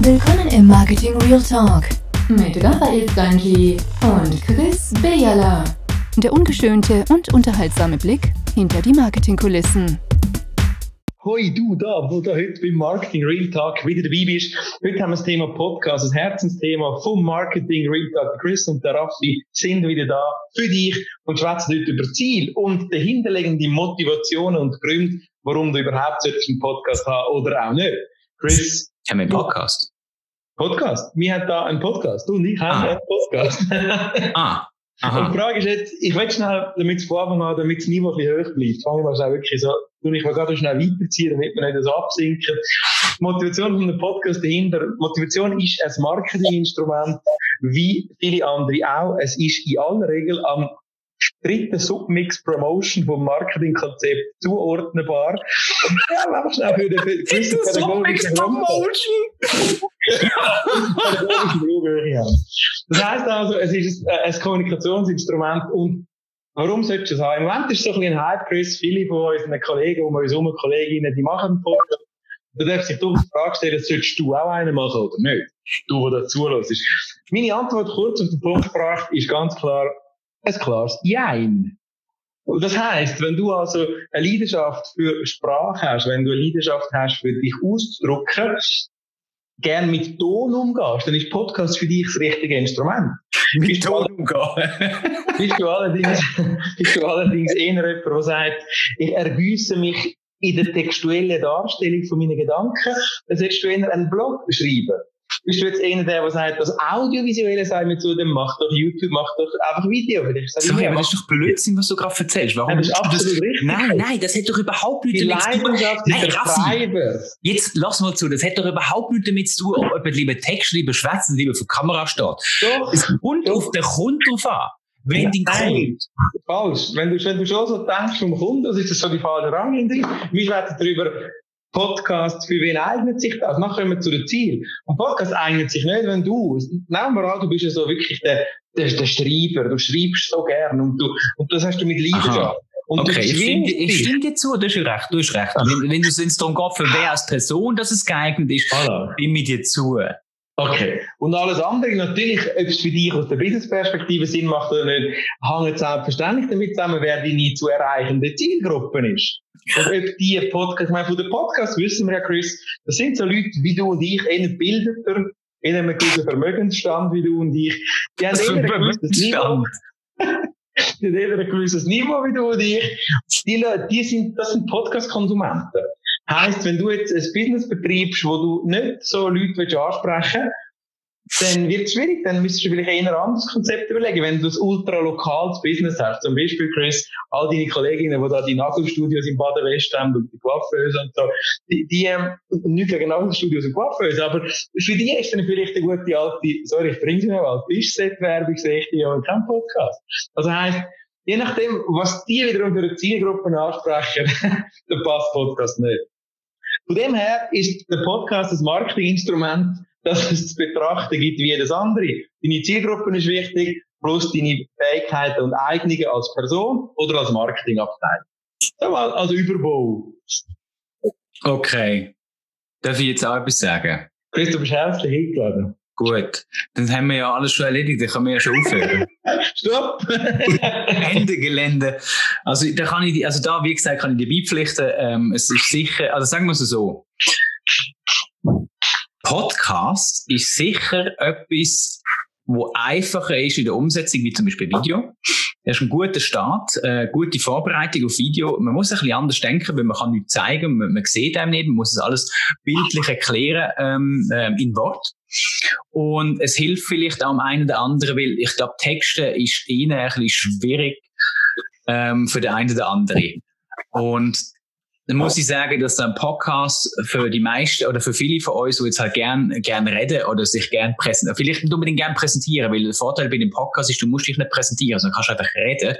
Willkommen im Marketing Real Talk mit Raphael Stanji und Chris Bejala. Der ungeschönte und unterhaltsame Blick hinter die Marketingkulissen. Hoi, du da, wo du heute beim Marketing Real Talk wieder dabei bist. Heute haben wir das Thema Podcast, das Herzensthema vom Marketing Real Talk. Chris und der Raffi sind wieder da für dich und schwätzen heute über Ziel und dahinterliegende Motivationen und Gründe, warum du überhaupt einen Podcast haben oder auch nicht. Chris. Haben wir einen Podcast? Podcast. Wir haben da einen Podcast. Du und ich haben ah. einen Podcast. ah. Aha. Und die Frage ist jetzt, ich will schnell, damit es von Anfang an, damit das Niveau ein bisschen hoch bleibt, fangen wir es auch wirklich so, ich will gerade schnell weiterziehen, damit wir nicht so absinken. Die Motivation von einem Podcast dahinter, Motivation ist ein Marketinginstrument, wie viele andere auch. Es ist in aller Regel am dritten Submix Promotion vom Marketingkonzept zuordnenbar. Ja, mach schnell für den Dritte Submix Promotion! das heisst also, es ist ein, ein Kommunikationsinstrument und Warum solltest du es haben? Im Moment ist es so ein bisschen ein Hype, Chris. Viele von unseren Kollegen, um uns herum, Kolleginnen, die machen einen Podcast. Da darf sich doch die Frage stellen, solltest du auch einen machen oder nicht? Du, der dazu zulässt. Meine Antwort kurz auf den Punkt gebracht ist ganz klar, ein klares Jein. Das heißt, wenn du also eine Leidenschaft für Sprache hast, wenn du eine Leidenschaft hast, für dich auszudrücken, gern mit Ton umgehst, dann ist Podcast für dich das richtige Instrument. Mit Ton umgehen. bist, du allerdings, bist du allerdings eher jemand, der sagt, ich ergüsse mich in der textuellen Darstellung von meinen Gedanken, dann solltest du eher einen Blog schreiben. Bist du jetzt einer, der, der sagt, das Audiovisuelle sei mir zu dem, mach doch YouTube, mach doch einfach Video. Sorry, aber das ist doch Blödsinn, was du gerade erzählst. Warum das ist absolut das? richtig. Nein, nein, das hat doch überhaupt nichts damit zu tun. Nein, Raffi, jetzt lass mal zu, das hat doch überhaupt nichts damit zu tun, ob jemand lieber Text, lieber schwätzen, lieber vor Kamera steht. Doch. Es kommt auf den Kunden drauf an. Wenn die Nein, falsch. Wenn du, wenn du schon so denkst vom Kunden, das ist das so die falsche Rangehensweise. Wir schwätzen darüber, Podcast, für wen eignet sich das? Nachher kommen wir zu dem Ziel. Und Podcast eignet sich nicht, wenn du, nehmen wir an, du bist ja so wirklich der, der, der Schreiber, du schreibst so gern und du, und das hast du mit Leidenschaft. Und okay, ich stimme, ich stimme dir zu, du hast recht, du hast recht. Wenn, wenn du es darum geht, für wer als Person, dass es geeignet ist, stimme ich dir zu. Okay. Und alles andere, natürlich, ob es für dich aus der Business-Perspektive Sinn macht oder nicht, hängt selbstverständlich damit zusammen, wer deine zu erreichende Zielgruppe ist. Und ob die Podcast, ich meine, von den Podcasts wissen wir ja, Chris, das sind so Leute wie du und ich, eher Bilder, in einem gewissen Vermögensstand wie du und ich. Die haben eher ein gewisses Niveau. die haben eher ein gewisses Niveau wie du und ich. Die, die sind, das sind Podcast-Konsumenten. Heißt, wenn du jetzt ein Business betreibst, wo du nicht so Leute ansprechen willst, dann wird es schwierig. Dann müsstest du vielleicht eher ein anderes Konzept überlegen. Wenn du ein ultra lokales Business hast, zum Beispiel, Chris, all deine Kolleginnen, die da die Nagelstudios im Baden-West haben und die Coiffeuse und so, die, die ähm, nicht gegen Nagelstudios und Coiffeuse, aber für die ist dann vielleicht eine gute alte, sorry, ich bringe sie noch als Tischset-Werbung, sehe ich die ja in keinem Podcast. Also heisst, je nachdem, was die wiederum für eine Zielgruppe ansprechen, dann passt Podcast nicht. Von dem her ist der Podcast ein Marketinginstrument, dass es zu betrachten gibt wie jedes andere. Deine Zielgruppe ist wichtig, plus deine Fähigkeiten und Eignungen als Person oder als Marketingabteilung. So mal als Überbau. Okay. Darf ich jetzt auch etwas sagen? Chris, du bist herzlich eingeladen. Gut, dann haben wir ja alles schon erledigt, dann können wir ja schon aufhören. Stopp! Ende Gelände. Also da kann ich, also da, wie gesagt, kann ich dir beipflichten, ähm, es ist sicher, also sagen wir es so. Podcast ist sicher etwas, wo einfacher ist in der Umsetzung, wie zum Beispiel Video. Das ist ein guter Start, äh, gute Vorbereitung auf Video. Man muss ein bisschen anders denken, weil man kann nichts zeigen, man, man sieht einem nicht, man muss es alles bildlich erklären ähm, äh, in Wort. Und es hilft vielleicht auch am einen oder anderen, weil ich glaube, Texte ist ihnen ein bisschen schwierig ähm, für den einen oder anderen. Und dann muss ich sagen, dass ein Podcast für die meisten oder für viele von uns, die jetzt halt gern, gern reden oder sich gern präsentieren, vielleicht nicht unbedingt gern präsentieren, weil der Vorteil bei dem Podcast ist, du musst dich nicht präsentieren, sondern kannst einfach reden,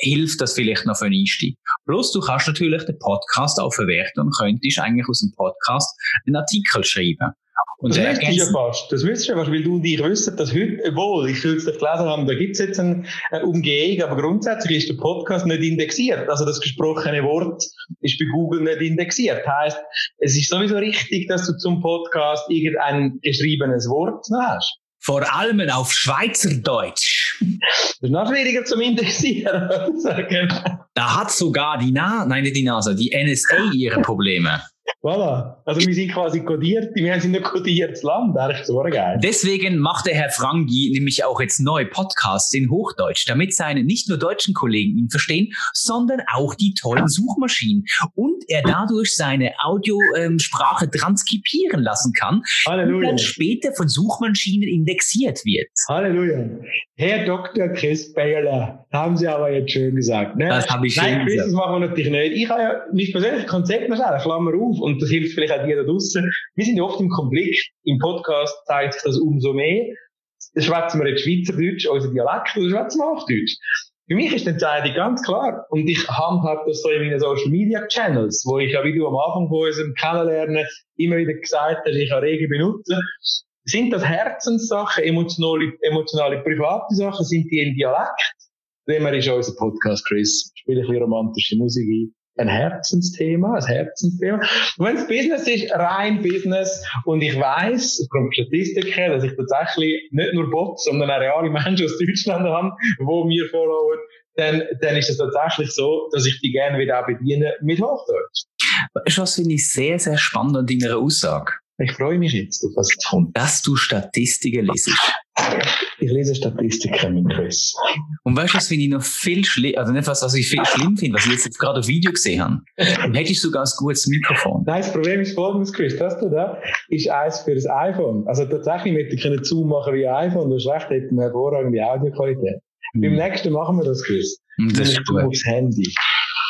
hilft das vielleicht noch für einen Einstieg. Plus du kannst natürlich den Podcast auch verwerten und könntest eigentlich aus dem Podcast einen Artikel schreiben. Und das wüsste ich ja fast. Das wüsste ich ja fast, weil du und ich wissen, dass heute, obwohl ich kürzlich gelesen habe, da gibt es jetzt eine, Umgehung, aber grundsätzlich ist der Podcast nicht indexiert. Also das gesprochene Wort ist bei Google nicht indexiert. Heißt, es ist sowieso richtig, dass du zum Podcast irgendein geschriebenes Wort hast. Vor allem auf Schweizerdeutsch. Das ist noch schwieriger zum Indexieren, Da hat sogar die NASA, nein, nicht die NASA, die NSA ihre Probleme. Voilà. Also wir sind quasi kodiert, wir sind ein kodiertes Land, eigentlich so geil. Deswegen macht der Herr Frangi nämlich auch jetzt neue Podcasts in Hochdeutsch, damit seine nicht nur deutschen Kollegen ihn verstehen, sondern auch die tollen Suchmaschinen. Und er dadurch seine Audiosprache ähm, transkribieren lassen kann, Halleluja. und dann später von Suchmaschinen indexiert wird. Halleluja. Herr Dr. Chris Bayerler, haben Sie aber jetzt schön gesagt. Ne? Das habe ich Nein, schön Chris, gesagt. das machen wir natürlich nicht. Ich habe ja mein persönliches Konzept schnell, Klammer auf, und das hilft vielleicht auch dir da draussen. Wir sind ja oft im Konflikt. Im Podcast zeigt sich das umso mehr. Schwätzen wir jetzt Schweizerdeutsch, unser Dialekt, oder schwätzen wir Hochdeutsch. Für mich ist die Entscheidung ganz klar. Und ich handhabe das so in meinen Social Media Channels, wo ich ja, wie du am Anfang von unserem Kennenlernen immer wieder gesagt hast, ich kann Regen benutzen. Sind das Herzenssachen, emotionale, emotionale, private Sachen, sind die in Dialekt? Wenn ist unser Podcast, Chris. Spiele ein bisschen romantische Musik ein ein Herzensthema, ein Herzensthema. Und wenn es Business ist, rein Business, und ich weiß, aufgrund Statistiken, dass ich tatsächlich nicht nur Bots, sondern auch reale Menschen aus Deutschland habe, wo mir followen, dann, dann ist es tatsächlich so, dass ich die gerne wieder auch bediene mit Hochdeutsch. Was finde ich sehr, sehr spannend an deiner Aussage? Ich freue mich jetzt auf was kommt. Dass du Statistiken lesest. Ich lese Statistiken, mein Chris. Und weißt du, was finde ich noch viel schlimm, also nicht was, was ich viel schlimm finde, was ich jetzt gerade auf Video gesehen habe? Dann hätte ich sogar ein gutes Mikrofon. Nein, das Problem ist folgendes, Chris. Das du da, ist eins für das iPhone. Also tatsächlich möchte ich einen Zoom machen wie ein iPhone. Du hast recht, hätten wir hervorragende Audioqualität. Mhm. Beim nächsten machen wir das, Chris. Das ist gut. aufs Handy.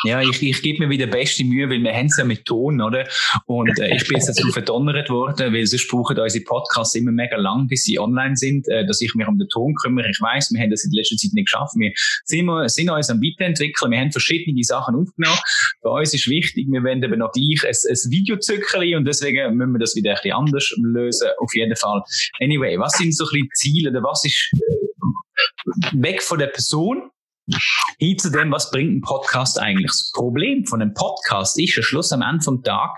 Ja, ich, ich gebe mir wieder beste Mühe, weil wir haben es ja mit Ton, oder? Und äh, ich bin jetzt dazu verdonnert worden, weil sonst brauchen unsere Podcasts immer mega lang, bis sie online sind, äh, dass ich mich um den Ton kümmere. Ich weiß, wir haben das in letzter Zeit nicht geschafft. Wir sind, wir, sind uns am Weiterentwickeln. Wir haben verschiedene Sachen aufgenommen. Für uns ist wichtig, wir wollen eben noch gleich ein, ein Videozückerli und deswegen müssen wir das wieder ein bisschen anders lösen. Auf jeden Fall. Anyway, was sind so ein bisschen Ziele oder was ist äh, weg von der Person? Hin zu dem, was bringt ein Podcast eigentlich? Das Problem von einem Podcast ist, am Schluss am Ende vom Tag,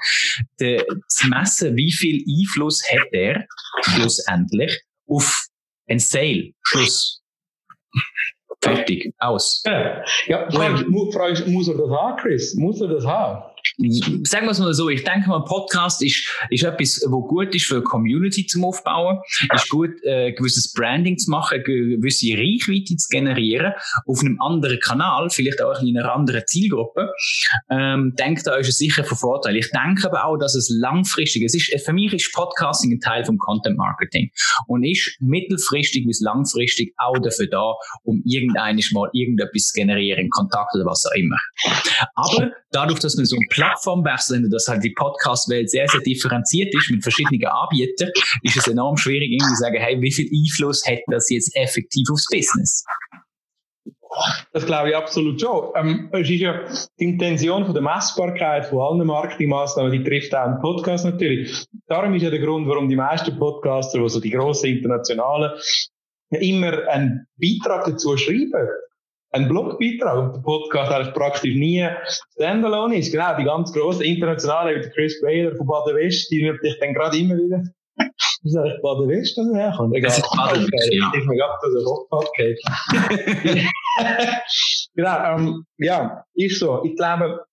de, zu messen, wie viel Einfluss hat er schlussendlich auf ein Sale. Schluss. Fertig. Aus. Ja, ja frage, frage, muss er das haben, Chris? Muss er das haben? Sagen wir es mal so, ich denke mal, Podcast ist, ist etwas, wo gut ist für eine Community zum Aufbauen, ist gut, äh, gewisses Branding zu machen, gewisse Reichweite zu generieren, auf einem anderen Kanal, vielleicht auch in einer anderen Zielgruppe. Ähm, denkt da ist es sicher von Vorteil. Ich denke aber auch, dass es langfristig, es ist, für mich ist Podcasting ein Teil vom Content Marketing und ist mittelfristig bis langfristig auch dafür da, um irgendeines mal irgendetwas zu generieren, Kontakt oder was auch immer. Aber dadurch, dass man so ein Plattformwechsel, dass halt die Podcast-Welt sehr, sehr differenziert ist mit verschiedenen Anbietern, ist es enorm schwierig, irgendwie zu sagen, hey, wie viel Einfluss hat das jetzt effektiv aufs Business? Das glaube ich absolut schon. Ähm, es ist ja die Intention von der Messbarkeit von allen Marketingmaßnahmen, die trifft auch einen Podcast natürlich. Darum ist ja der Grund, warum die meisten Podcaster, also die grossen internationalen, immer einen Beitrag dazu schreiben ein Blogbeitrag und der Podcast eigentlich praktisch nie standalone ist. Genau, die ganz grossen internationalen, wie der Chris Baylor von Baden West, die würde ich dann gerade immer wieder das ist eigentlich Baden West, dass er herkommt. Egal. Das ist Baden West, ja. Ich mir Rockpodcast. genau, ähm, ja, ist so. Ich glaube,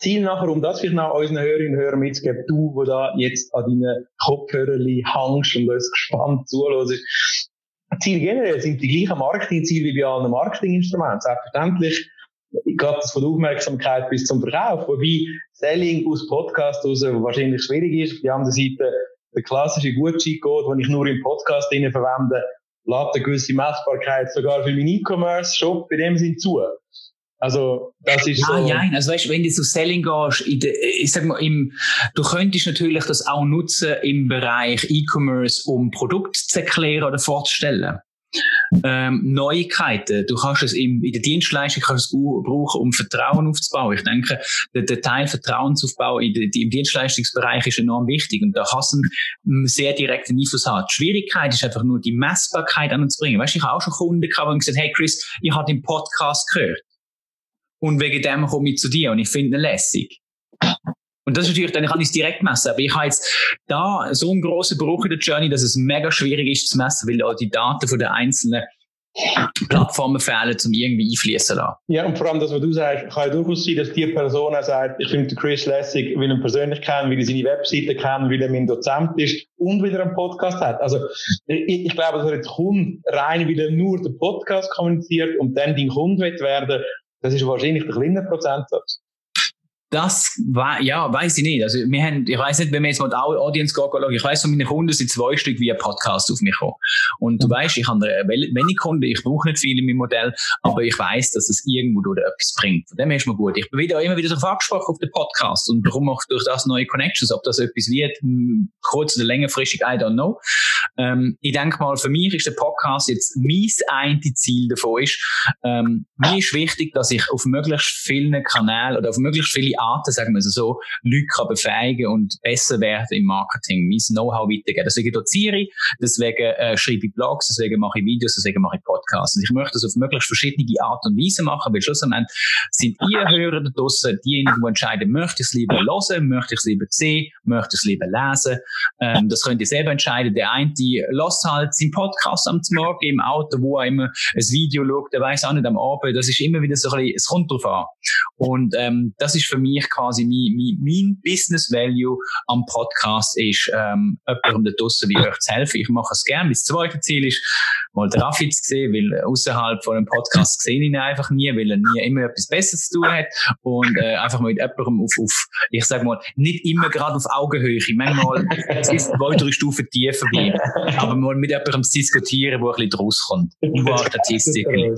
Ziel nachher, um das vielleicht noch unseren Hörerinnen und Hörern mitzugeben, du, wo da jetzt an deinen Kopfhörerli hängst und uns gespannt zuhörst, Ziel generell sind die gleichen Marketingziele wie bei allen Marketinginstrumenten. Selbstverständlich geht das von der Aufmerksamkeit bis zum Verkauf. Wobei Selling aus Podcast raus wahrscheinlich schwierig ist. Auf der anderen Seite der klassische Gutscheincode, den ich nur im Podcast verwende, lädt eine gewisse Messbarkeit sogar für meinen E-Commerce-Shop in dem Sinn zu. Also, das ist ah, so. Ja, also weißt, wenn du zu Selling gehst, de, ich sag mal, im, du könntest natürlich das auch nutzen im Bereich E-Commerce, um Produkte zu erklären oder vorzustellen. ähm, Neuigkeiten. Du kannst es im, in der Dienstleistung kannst du brauchen, um Vertrauen aufzubauen. Ich denke, der, der Teil Vertrauensaufbau in der, im Dienstleistungsbereich ist enorm wichtig und da kannst du einen sehr direkten Einfluss haben. Die Schwierigkeit ist einfach nur die Messbarkeit anzubringen. Weißt du, ich habe auch schon Kunden gehabt, die gesagt hey Chris, ich habe den Podcast gehört. Und wegen dem komme ich zu dir und ich finde ihn lässig. Und das ist natürlich, dann kann ich es direkt messen. Aber ich habe jetzt da so einen grossen Bruch in der Journey, dass es mega schwierig ist zu messen, weil auch die Daten von den einzelnen Plattformen fehlen, um irgendwie einfließen lassen. Ja, und vor allem das, was du sagst, kann ja durchaus sein, dass die Person auch sagt, ich finde Chris lässig, will ihn persönlich kennen, will er seine Webseite kennen, will er mein Dozent ist und wieder einen Podcast hat. Also, ich, ich glaube, dass er jetzt kommt, rein, weil er nur den Podcast kommuniziert und dann dein Kunde wird werden, das ist wahrscheinlich der kleine Prozentsatz. Das war, ja, weiß ich nicht. Also, wir haben, ich weiß nicht, wenn wir jetzt mal die Audience schauen, ich weiß von meinen Kunden sind zwei Stück wie ein Podcast auf mich gekommen. Und du mhm. weißt, ich habe wenig Kunden, ich brauche nicht viele in meinem Modell, aber ich weiß, dass es irgendwo durch etwas bringt. Von dem her ist mir gut. Ich bin wieder, immer wieder darauf angesprochen auf den Podcast und bekomme auch durch das neue Connections, ob das etwas wird, hm, kurz oder längerfristig, I don't know. Ähm, ich denke mal, für mich ist der Podcast jetzt mein einziges Ziel davon ist, ähm, mir ist wichtig, dass ich auf möglichst vielen Kanälen oder auf möglichst viele Arten, sagen wir so, Leute kann befähigen und besser werden im Marketing, mein Know-how weitergeben. Deswegen doziere ich, deswegen äh, schreibe ich Blogs, deswegen mache ich Videos, deswegen mache ich Podcasts. Und ich möchte das auf möglichst verschiedene Art und Weise machen, weil schlussendlich sind ihr Hörer da draussen diejenigen, die entscheiden, möchte ich es lieber hören, möchte ich es lieber sehen, möchte ich es lieber lesen. Ähm, das könnt ihr selber entscheiden. Der eine die lässt halt seinen Podcast am Morgen im Auto, wo er immer ein Video schaut, der weiß auch nicht am Abend. Das ist immer wieder so ein bisschen, es kommt drauf an. Und ähm, das ist für mich mich quasi mein, mein, mein Business Value am Podcast ist, ähm, jemandem da draussen wie euch zu helfen. Ich mache es gerne. Das zweite Ziel ist, mal den Raffi zu sehen, weil außerhalb von einem Podcast sehe ich ihn einfach nie, weil er nie immer etwas Besseres zu tun hat und äh, einfach mal mit jemandem auf, auf ich sage mal, nicht immer gerade auf Augenhöhe, manchmal es ist zwei, drei Stufen tiefer wie, aber mal mit jemandem zu diskutieren, wo ein bisschen draus kommt. Über Statistiken.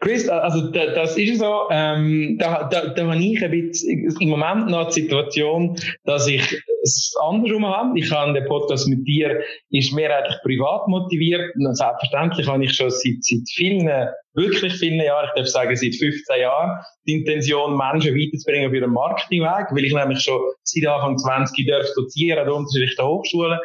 Chris, also da, das ist so, ähm, da, da, da habe ich ein bisschen, im Moment noch die Situation, dass ich es andersrum habe. Ich habe den Podcast mit dir, ist mehr eigentlich privat motiviert. Und selbstverständlich habe ich schon seit, seit vielen, wirklich vielen Jahren, ich darf sagen seit 15 Jahren, die Intention, Menschen weiterzubringen auf ihrem Marketingweg, weil ich nämlich schon seit Anfang 20 darf dozieren an unterschiedlichen Hochschulen.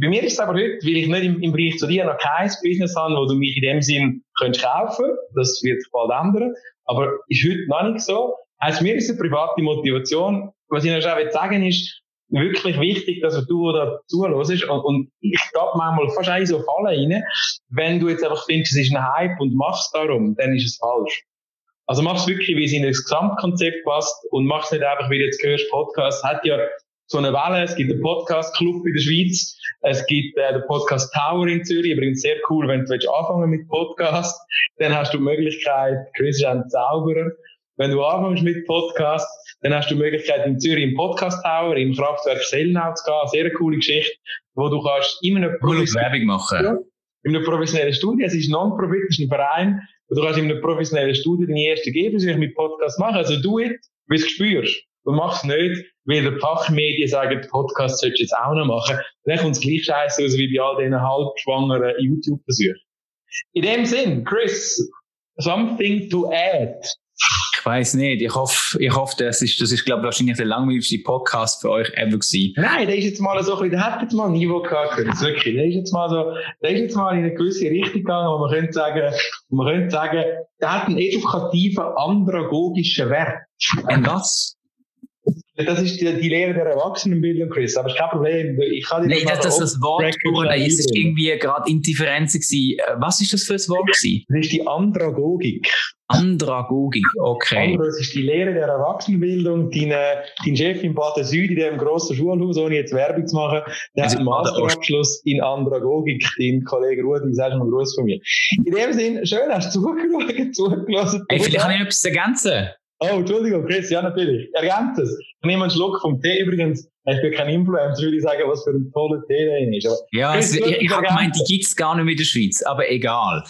Bei mir ist es aber heute, weil ich nicht im, im Bereich zu dir noch kein Business habe, wo du mich in dem Sinn könntest kaufen. Das wird sich bald ändern. Aber ist heute noch nicht so. Also mir ist eine private Motivation. Was ich noch schon sagen ist, wirklich wichtig, dass du da zuhörst. Und, und ich glaube manchmal fast ein so Fallen rein. Wenn du jetzt einfach findest, es ist ein Hype und machst darum, dann ist es falsch. Also mach es wirklich, wie es in das Gesamtkonzept passt und mach es nicht einfach, wie du jetzt gehörst, Podcast hat ja so eine Welle. Es gibt einen Podcast-Club in der Schweiz. Es gibt äh, den Podcast Tower in Zürich. Übrigens sehr cool, wenn du willst anfangen mit Podcast, dann hast du die Möglichkeit, Chris ist ein Zauberer. Wenn du anfängst mit Podcast, dann hast du die Möglichkeit in Zürich im Podcast Tower, im Kraftwerk Selnau zu gehen. Sehr coole Geschichte, wo du kannst immer eine Werbung machen. In einer professionellen Studie. Es ist Non-Profit, es ist ein Verein. Und du kannst in einer professionellen Studie deine erste Gegenversuche mit Podcast machen. Also du it, wie du es spürst. Du machst es nicht, weil die Fachmedien sagen, Podcast solltest du jetzt auch noch machen. Dann kommt es gleich scheiße aus wie bei all diesen halbschwangeren YouTube-Versuchen. In dem Sinn, Chris, something to add. Ich weiß nicht. Ich hoffe, ich hoffe, das ist, das ist, glaube ich, wahrscheinlich der langweiligste Podcast für euch ever gewesen. Nein, der ist jetzt mal so ein bisschen, der hat jetzt mal ein Niveau gehabt, Chris, wirklich. Der ist jetzt mal so, der ist jetzt mal in eine gewisse Richtung gegangen, wo man könnte sagen, wo man könnte sagen, der hat einen edukativen, andragogischen Wert. Und was? Das ist die, die Lehre der Erwachsenenbildung, Chris. Aber ist kein Problem. Ich kann Nein, das, das, das Wort, es ist irgendwie gerade Indifferenz gewesen. Was ist das für ein Wort gewesen? Das ist die Andragogik. Andragogik, okay. Andro, das ist die Lehre der Erwachsenenbildung. Dein, dein Chef in Baden Süd, in dem grossen Schulhaus, ohne jetzt Werbung zu machen, der also hat einen Masterabschluss in Andragogik. Dein Kollege Rudi, sagst mal Gruß von mir. In dem Sinn, schön, hast du zugeschaut, zugelassen. Hey, vielleicht kann ich etwas ergänzen. Oh, Entschuldigung, Chris, ja, natürlich. Ergänzt. Ich nehme einen Schluck vom Tee. Übrigens, ich bin kein Influencer, würde ich sagen, was für ein toller Tee da ist. Aber ja, Chris, also, ich, ich habe gemeint, die gibt's gar nicht mehr in der Schweiz, aber egal.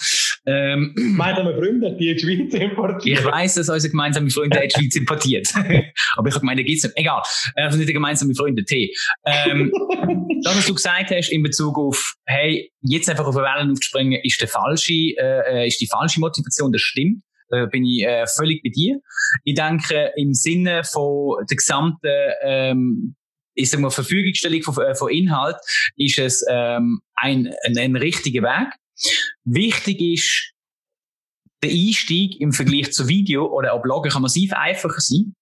Ähm, Meine Freunde, die in die Schweiz importiert. Ich weiss, dass unsere gemeinsame Freunde in die Schweiz importiert. Aber ich habe gemeint, da gibt's nicht. Egal. Also nicht gemeinsame Freunde, T. Ähm, das, was du gesagt hast in Bezug auf, hey, jetzt einfach auf eine Welle aufzuspringen, ist, der falsche, äh, ist die falsche Motivation, das stimmt. Da bin ich äh, völlig bei dir. Ich denke, im Sinne von der gesamten ähm, ich sag mal, Verfügungstellung von, äh, von Inhalt ist es ähm, ein, ein, ein richtiger Weg. Wichtig ist, der Einstieg im Vergleich zu Video oder auch Bloggen kann massiv einfacher sein.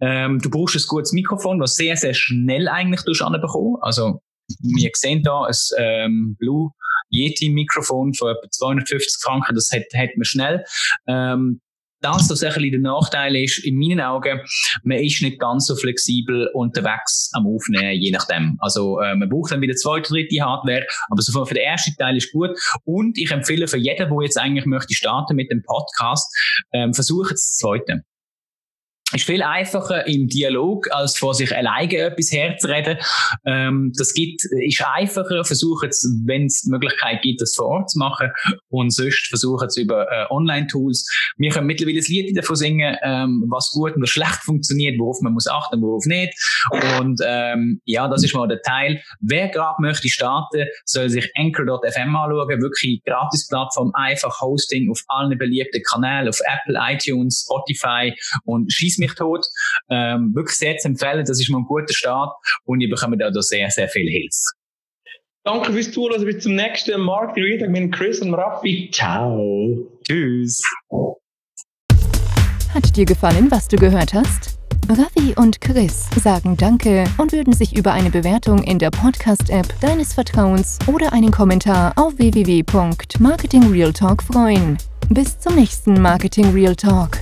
Ähm, du brauchst ein gutes Mikrofon, das sehr, sehr schnell eigentlich bekommen. Also, wir sehen da ein ähm, Blue Yeti Mikrofon von etwa 250 Franken, das hat, hat man schnell. Ähm, das, was ein der Nachteil ist, in meinen Augen, man ist nicht ganz so flexibel unterwegs am Aufnehmen, je nachdem. Also, äh, man braucht dann wieder zweite, dritte Hardware, aber so für den ersten Teil ist gut. Und ich empfehle für jeden, der jetzt eigentlich möchte starten mit dem Podcast, ähm, versuche das zweite ist viel einfacher im Dialog, als vor sich alleine etwas herzureden. Ähm, das gibt, ist einfacher, versuchen es, wenn es die Möglichkeit gibt, das vor Ort zu machen. Und sonst versuchen es über äh, Online-Tools. Wir können mittlerweile ein Lied davon singen, ähm, was gut und was schlecht funktioniert, worauf man muss achten, worauf nicht. Und ähm, ja, das ist mal der Teil. Wer gerade möchte starten, soll sich Anchor.fm anschauen. Wirklich gratis Plattform, einfach Hosting auf allen beliebten Kanälen, auf Apple, iTunes, Spotify und schieß mich tot. Ähm, wirklich sehr zu empfehlen, das ist mal ein guter Start und ihr bekommt da sehr, sehr viel Hilfe. Danke fürs Zuhören. Bis zum nächsten Markt Reading mit Chris und Raffi. Ciao. Tschüss. Hat dir gefallen, was du gehört hast? Raffi und Chris sagen Danke und würden sich über eine Bewertung in der Podcast-App deines Vertrauens oder einen Kommentar auf www.marketingrealtalk freuen. Bis zum nächsten Marketing Real Talk.